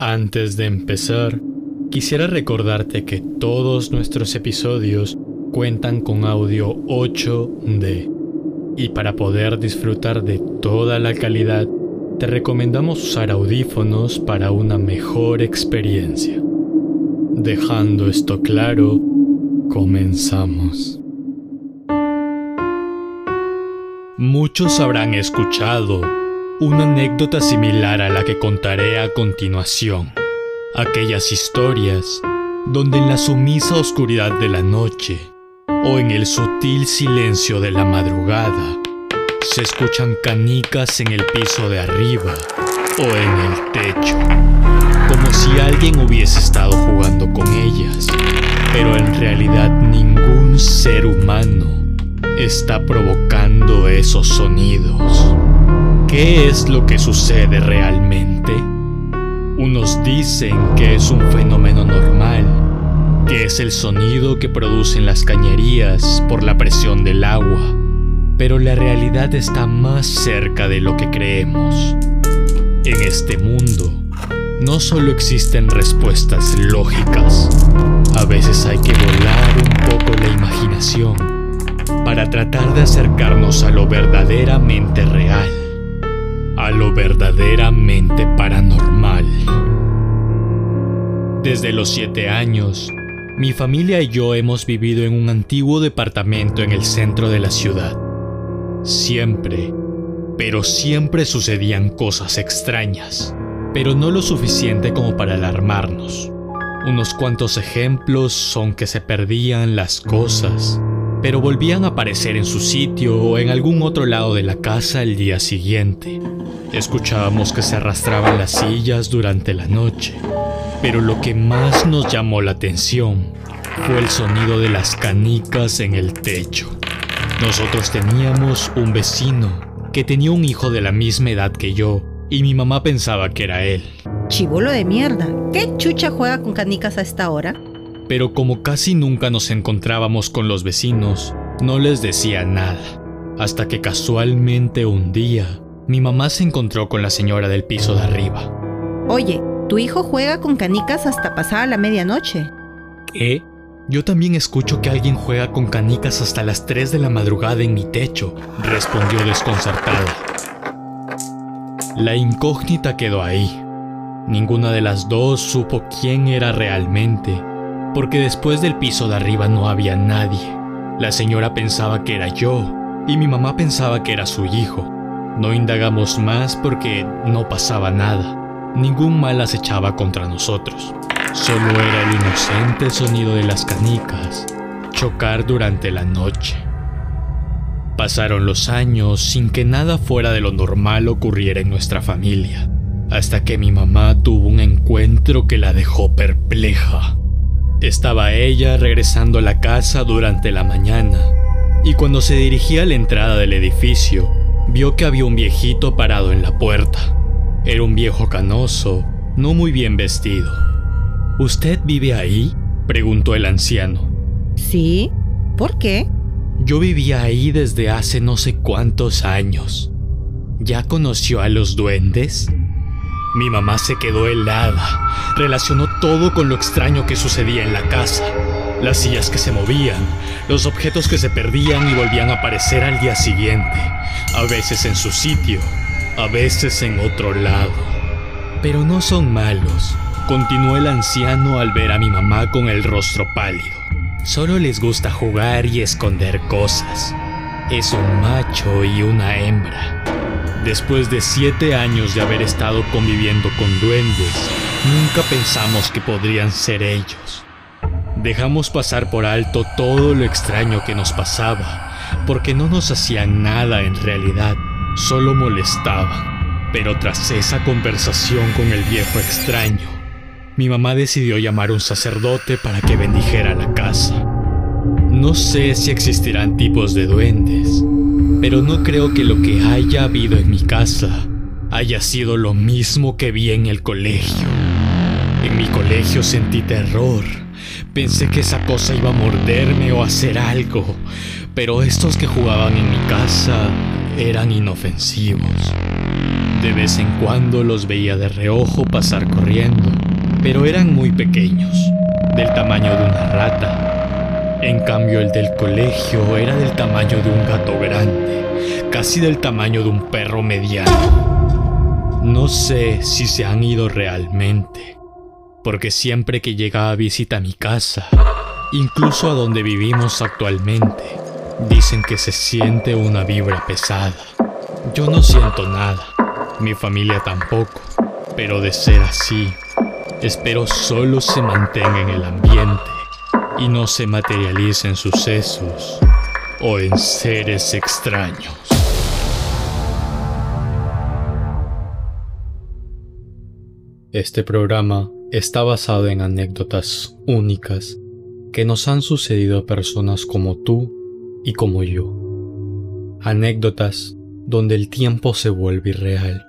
Antes de empezar, quisiera recordarte que todos nuestros episodios cuentan con audio 8D. Y para poder disfrutar de toda la calidad, te recomendamos usar audífonos para una mejor experiencia. Dejando esto claro, comenzamos. Muchos habrán escuchado una anécdota similar a la que contaré a continuación. Aquellas historias donde en la sumisa oscuridad de la noche o en el sutil silencio de la madrugada se escuchan canicas en el piso de arriba o en el techo, como si alguien hubiese estado jugando con ellas, pero en realidad ningún ser humano está provocando esos sonidos. ¿Qué es lo que sucede realmente? Unos dicen que es un fenómeno normal, que es el sonido que producen las cañerías por la presión del agua, pero la realidad está más cerca de lo que creemos. En este mundo, no solo existen respuestas lógicas, a veces hay que volar un poco la imaginación para tratar de acercarnos a lo verdaderamente real a lo verdaderamente paranormal. Desde los siete años, mi familia y yo hemos vivido en un antiguo departamento en el centro de la ciudad. Siempre, pero siempre sucedían cosas extrañas, pero no lo suficiente como para alarmarnos. Unos cuantos ejemplos son que se perdían las cosas, pero volvían a aparecer en su sitio o en algún otro lado de la casa el día siguiente. Escuchábamos que se arrastraban las sillas durante la noche, pero lo que más nos llamó la atención fue el sonido de las canicas en el techo. Nosotros teníamos un vecino que tenía un hijo de la misma edad que yo y mi mamá pensaba que era él. Chibolo de mierda. ¿Qué chucha juega con canicas a esta hora? Pero como casi nunca nos encontrábamos con los vecinos, no les decía nada. Hasta que casualmente un día, mi mamá se encontró con la señora del piso de arriba. Oye, tu hijo juega con canicas hasta pasada la medianoche. ¿Qué? Yo también escucho que alguien juega con canicas hasta las 3 de la madrugada en mi techo, respondió desconcertada. La incógnita quedó ahí. Ninguna de las dos supo quién era realmente porque después del piso de arriba no había nadie. La señora pensaba que era yo y mi mamá pensaba que era su hijo. No indagamos más porque no pasaba nada. Ningún mal acechaba contra nosotros. Solo era el inocente sonido de las canicas chocar durante la noche. Pasaron los años sin que nada fuera de lo normal ocurriera en nuestra familia, hasta que mi mamá tuvo un encuentro que la dejó perpleja. Estaba ella regresando a la casa durante la mañana y cuando se dirigía a la entrada del edificio, vio que había un viejito parado en la puerta. Era un viejo canoso, no muy bien vestido. ¿Usted vive ahí? preguntó el anciano. Sí. ¿Por qué? Yo vivía ahí desde hace no sé cuántos años. ¿Ya conoció a los duendes? Mi mamá se quedó helada. Relacionó todo con lo extraño que sucedía en la casa. Las sillas que se movían, los objetos que se perdían y volvían a aparecer al día siguiente. A veces en su sitio, a veces en otro lado. Pero no son malos, continuó el anciano al ver a mi mamá con el rostro pálido. Solo les gusta jugar y esconder cosas. Es un macho y una hembra. Después de siete años de haber estado conviviendo con duendes, nunca pensamos que podrían ser ellos. Dejamos pasar por alto todo lo extraño que nos pasaba, porque no nos hacían nada en realidad, solo molestaban. Pero tras esa conversación con el viejo extraño, mi mamá decidió llamar a un sacerdote para que bendijera la casa. No sé si existirán tipos de duendes, pero no creo que lo que haya habido en mi casa haya sido lo mismo que vi en el colegio. En mi colegio sentí terror. Pensé que esa cosa iba a morderme o hacer algo. Pero estos que jugaban en mi casa eran inofensivos. De vez en cuando los veía de reojo pasar corriendo, pero eran muy pequeños, del tamaño de una rata. En cambio el del colegio era del tamaño de un gato grande, casi del tamaño de un perro mediano. No sé si se han ido realmente, porque siempre que llega a visita a mi casa, incluso a donde vivimos actualmente, dicen que se siente una vibra pesada. Yo no siento nada, mi familia tampoco, pero de ser así, espero solo se mantenga en el ambiente y no se materialice en sucesos o en seres extraños. Este programa está basado en anécdotas únicas que nos han sucedido a personas como tú y como yo. Anécdotas donde el tiempo se vuelve irreal.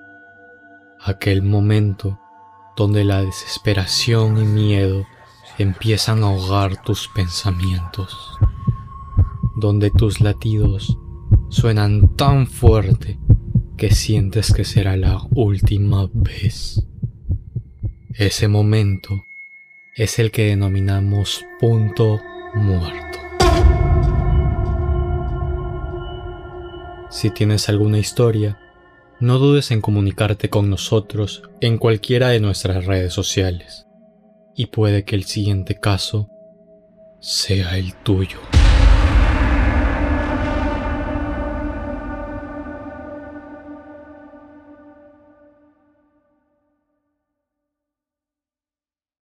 Aquel momento donde la desesperación y miedo empiezan a ahogar tus pensamientos. Donde tus latidos suenan tan fuerte que sientes que será la última vez. Ese momento es el que denominamos punto muerto. Si tienes alguna historia, no dudes en comunicarte con nosotros en cualquiera de nuestras redes sociales. Y puede que el siguiente caso sea el tuyo.